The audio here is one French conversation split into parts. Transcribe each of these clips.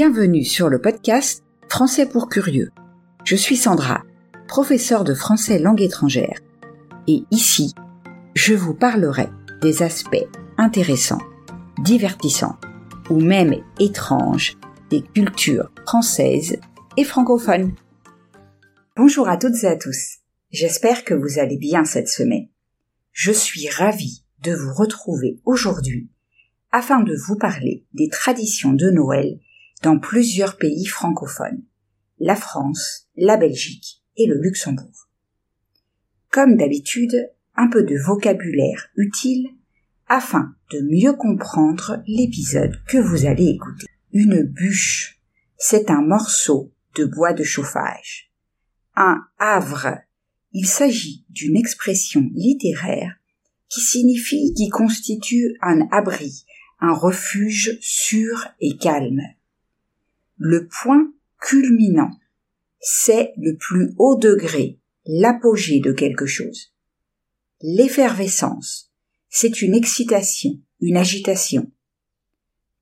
Bienvenue sur le podcast Français pour curieux. Je suis Sandra, professeure de français langue étrangère. Et ici, je vous parlerai des aspects intéressants, divertissants ou même étranges des cultures françaises et francophones. Bonjour à toutes et à tous. J'espère que vous allez bien cette semaine. Je suis ravie de vous retrouver aujourd'hui afin de vous parler des traditions de Noël dans plusieurs pays francophones, la France, la Belgique et le Luxembourg. Comme d'habitude, un peu de vocabulaire utile afin de mieux comprendre l'épisode que vous allez écouter. Une bûche, c'est un morceau de bois de chauffage. Un havre, il s'agit d'une expression littéraire qui signifie qui constitue un abri, un refuge sûr et calme. Le point culminant, c'est le plus haut degré, l'apogée de quelque chose. L'effervescence, c'est une excitation, une agitation.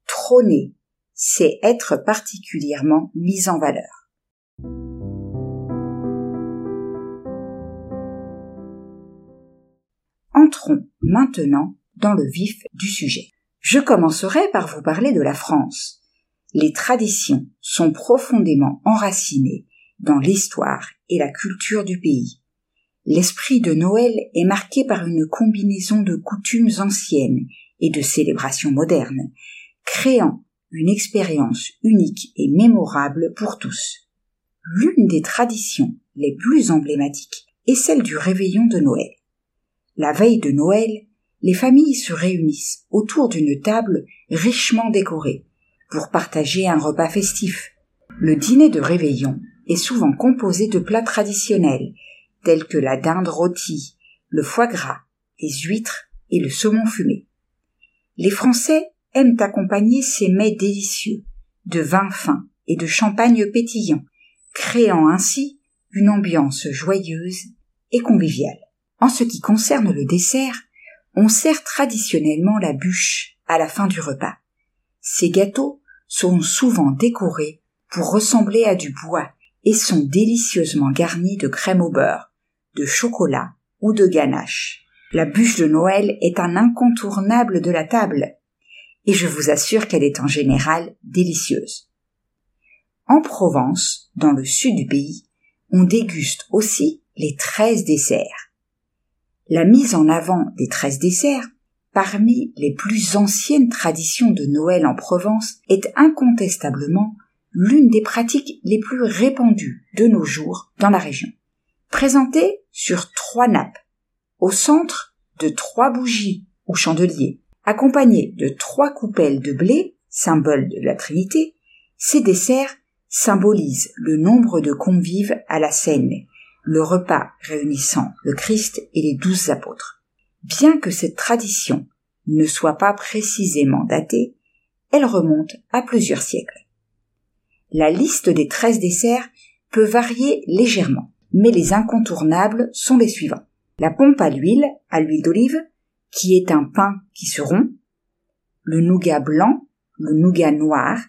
Trôner, c'est être particulièrement mis en valeur. Entrons maintenant dans le vif du sujet. Je commencerai par vous parler de la France. Les traditions sont profondément enracinées dans l'histoire et la culture du pays. L'esprit de Noël est marqué par une combinaison de coutumes anciennes et de célébrations modernes, créant une expérience unique et mémorable pour tous. L'une des traditions les plus emblématiques est celle du réveillon de Noël. La veille de Noël, les familles se réunissent autour d'une table richement décorée pour partager un repas festif. Le dîner de réveillon est souvent composé de plats traditionnels tels que la dinde rôtie, le foie gras, les huîtres et le saumon fumé. Les Français aiment accompagner ces mets délicieux de vin fin et de champagne pétillant, créant ainsi une ambiance joyeuse et conviviale. En ce qui concerne le dessert, on sert traditionnellement la bûche à la fin du repas. Ces gâteaux sont souvent décorés pour ressembler à du bois et sont délicieusement garnis de crème au beurre, de chocolat ou de ganache. La bûche de Noël est un incontournable de la table, et je vous assure qu'elle est en général délicieuse. En Provence, dans le sud du pays, on déguste aussi les treize desserts. La mise en avant des treize desserts, parmi les plus anciennes traditions de Noël en Provence, est incontestablement l'une des pratiques les plus répandues de nos jours dans la région. Présentée sur trois nappes, au centre de trois bougies ou chandeliers, accompagnés de trois coupelles de blé, symbole de la Trinité, ces desserts symbolisent le nombre de convives à la scène le repas réunissant le Christ et les douze apôtres. Bien que cette tradition ne soit pas précisément datée, elle remonte à plusieurs siècles. La liste des treize desserts peut varier légèrement, mais les incontournables sont les suivants. La pompe à l'huile, à l'huile d'olive, qui est un pain qui se rompt, le nougat blanc, le nougat noir,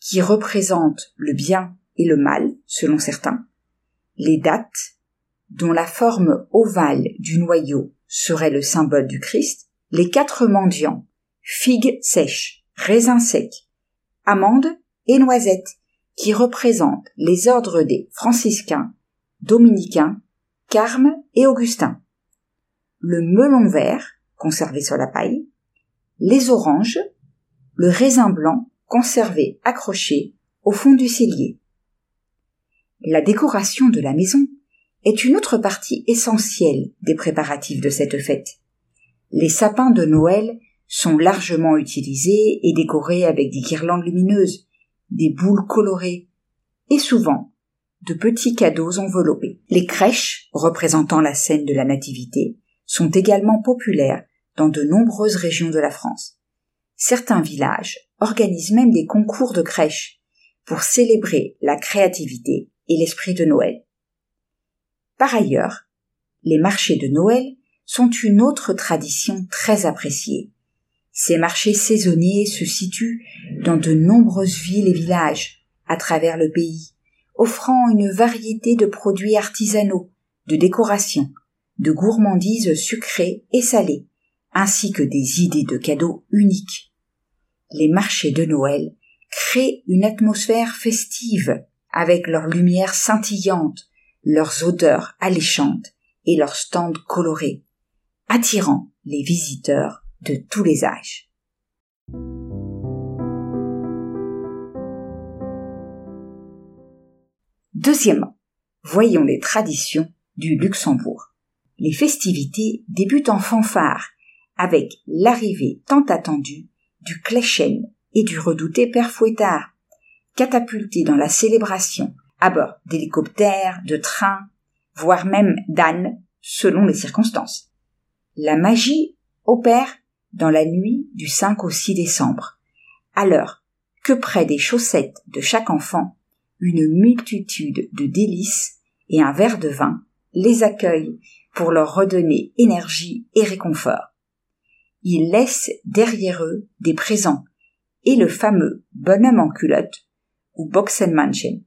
qui représente le bien et le mal, selon certains, les dattes, dont la forme ovale du noyau serait le symbole du Christ, les quatre mendiants, figues sèches, raisins secs, amandes et noisettes, qui représentent les ordres des franciscains, dominicains, carmes et augustins, le melon vert, conservé sur la paille, les oranges, le raisin blanc, conservé accroché au fond du cellier, la décoration de la maison est une autre partie essentielle des préparatifs de cette fête. Les sapins de Noël sont largement utilisés et décorés avec des guirlandes lumineuses, des boules colorées et souvent de petits cadeaux enveloppés. Les crèches, représentant la scène de la Nativité, sont également populaires dans de nombreuses régions de la France. Certains villages organisent même des concours de crèches pour célébrer la créativité et l'esprit de Noël. Par ailleurs, les marchés de Noël sont une autre tradition très appréciée. Ces marchés saisonniers se situent dans de nombreuses villes et villages à travers le pays, offrant une variété de produits artisanaux, de décorations, de gourmandises sucrées et salées, ainsi que des idées de cadeaux uniques. Les marchés de Noël créent une atmosphère festive avec leurs lumières scintillantes, leurs odeurs alléchantes et leurs stands colorés, attirant les visiteurs de tous les âges. Deuxièmement, voyons les traditions du Luxembourg. Les festivités débutent en fanfare avec l'arrivée tant attendue du Cléchen et du redouté Père Fouettard, catapultés dans la célébration à bord d'hélicoptères, de trains, voire même d'ânes, selon les circonstances. La magie opère dans la nuit du 5 au 6 décembre, alors que près des chaussettes de chaque enfant, une multitude de délices et un verre de vin les accueillent pour leur redonner énergie et réconfort. Ils laissent derrière eux des présents et le fameux bonhomme en culotte ou Boxenmanchen.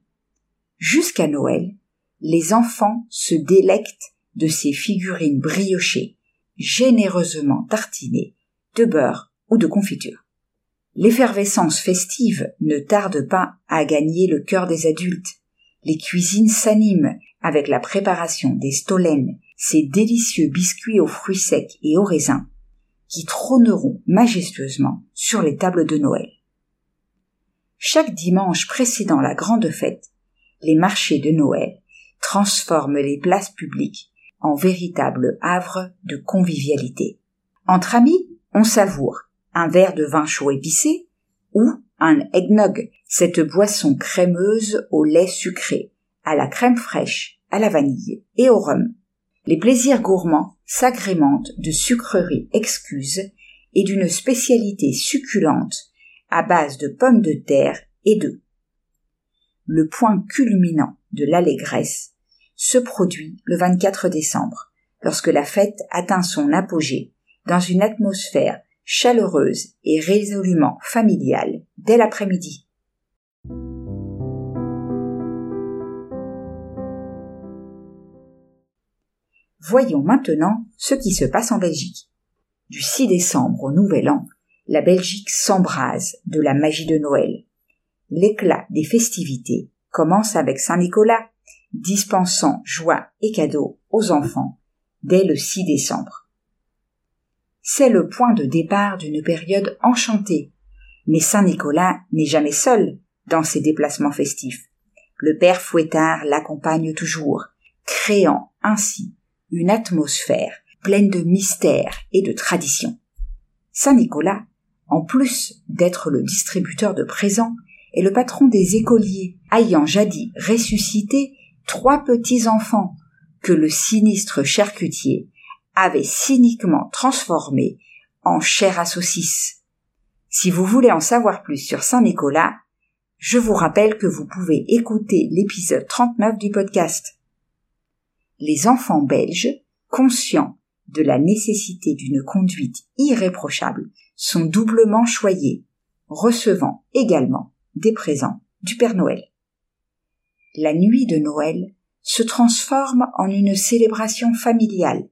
Jusqu'à Noël, les enfants se délectent de ces figurines briochées, généreusement tartinées de beurre ou de confiture. L'effervescence festive ne tarde pas à gagner le cœur des adultes. Les cuisines s'animent avec la préparation des stolènes, ces délicieux biscuits aux fruits secs et aux raisins, qui trôneront majestueusement sur les tables de Noël. Chaque dimanche précédant la grande fête, les marchés de Noël transforment les places publiques en véritables havres de convivialité. Entre amis, on savoure un verre de vin chaud épicé ou un eggnog, cette boisson crémeuse au lait sucré, à la crème fraîche, à la vanille et au rhum. Les plaisirs gourmands s'agrémentent de sucreries excuses et d'une spécialité succulente à base de pommes de terre et d'œufs. Le point culminant de l'allégresse se produit le 24 décembre, lorsque la fête atteint son apogée dans une atmosphère chaleureuse et résolument familiale dès l'après-midi. Voyons maintenant ce qui se passe en Belgique. Du 6 décembre au Nouvel An, la Belgique s'embrase de la magie de Noël. L'éclat des festivités commence avec Saint Nicolas, dispensant joie et cadeaux aux enfants dès le 6 décembre. C'est le point de départ d'une période enchantée. Mais Saint Nicolas n'est jamais seul dans ses déplacements festifs. Le père Fouettard l'accompagne toujours, créant ainsi une atmosphère pleine de mystères et de traditions. Saint Nicolas en plus d'être le distributeur de présents, est le patron des écoliers, ayant jadis ressuscité trois petits enfants que le sinistre charcutier avait cyniquement transformés en chair à saucisse. Si vous voulez en savoir plus sur Saint Nicolas, je vous rappelle que vous pouvez écouter l'épisode 39 du podcast. Les enfants belges, conscients de la nécessité d'une conduite irréprochable, sont doublement choyés, recevant également des présents du Père Noël. La nuit de Noël se transforme en une célébration familiale,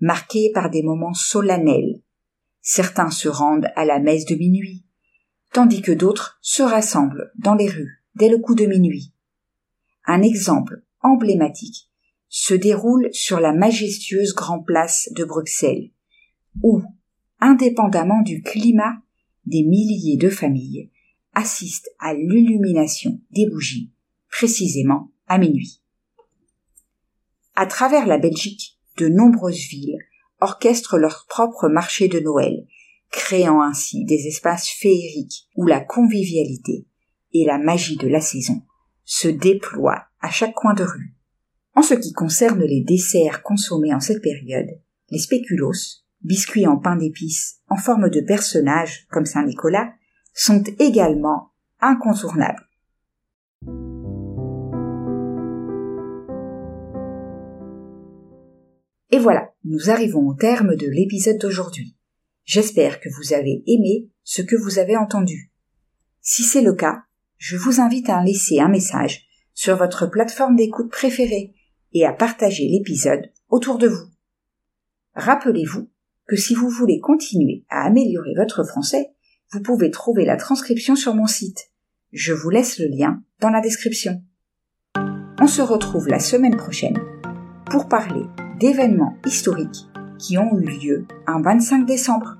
marquée par des moments solennels. Certains se rendent à la messe de minuit, tandis que d'autres se rassemblent dans les rues dès le coup de minuit. Un exemple emblématique se déroule sur la majestueuse Grand Place de Bruxelles, où, indépendamment du climat, des milliers de familles assistent à l'illumination des bougies, précisément à minuit. À travers la Belgique, de nombreuses villes orchestrent leur propre marché de Noël, créant ainsi des espaces féeriques où la convivialité et la magie de la saison se déploient à chaque coin de rue. En ce qui concerne les desserts consommés en cette période, les spéculoos, biscuits en pain d'épices en forme de personnages comme Saint Nicolas, sont également incontournables. Et voilà, nous arrivons au terme de l'épisode d'aujourd'hui. J'espère que vous avez aimé ce que vous avez entendu. Si c'est le cas, je vous invite à laisser un message sur votre plateforme d'écoute préférée et à partager l'épisode autour de vous. Rappelez-vous que si vous voulez continuer à améliorer votre français, vous pouvez trouver la transcription sur mon site. Je vous laisse le lien dans la description. On se retrouve la semaine prochaine pour parler d'événements historiques qui ont eu lieu un 25 décembre.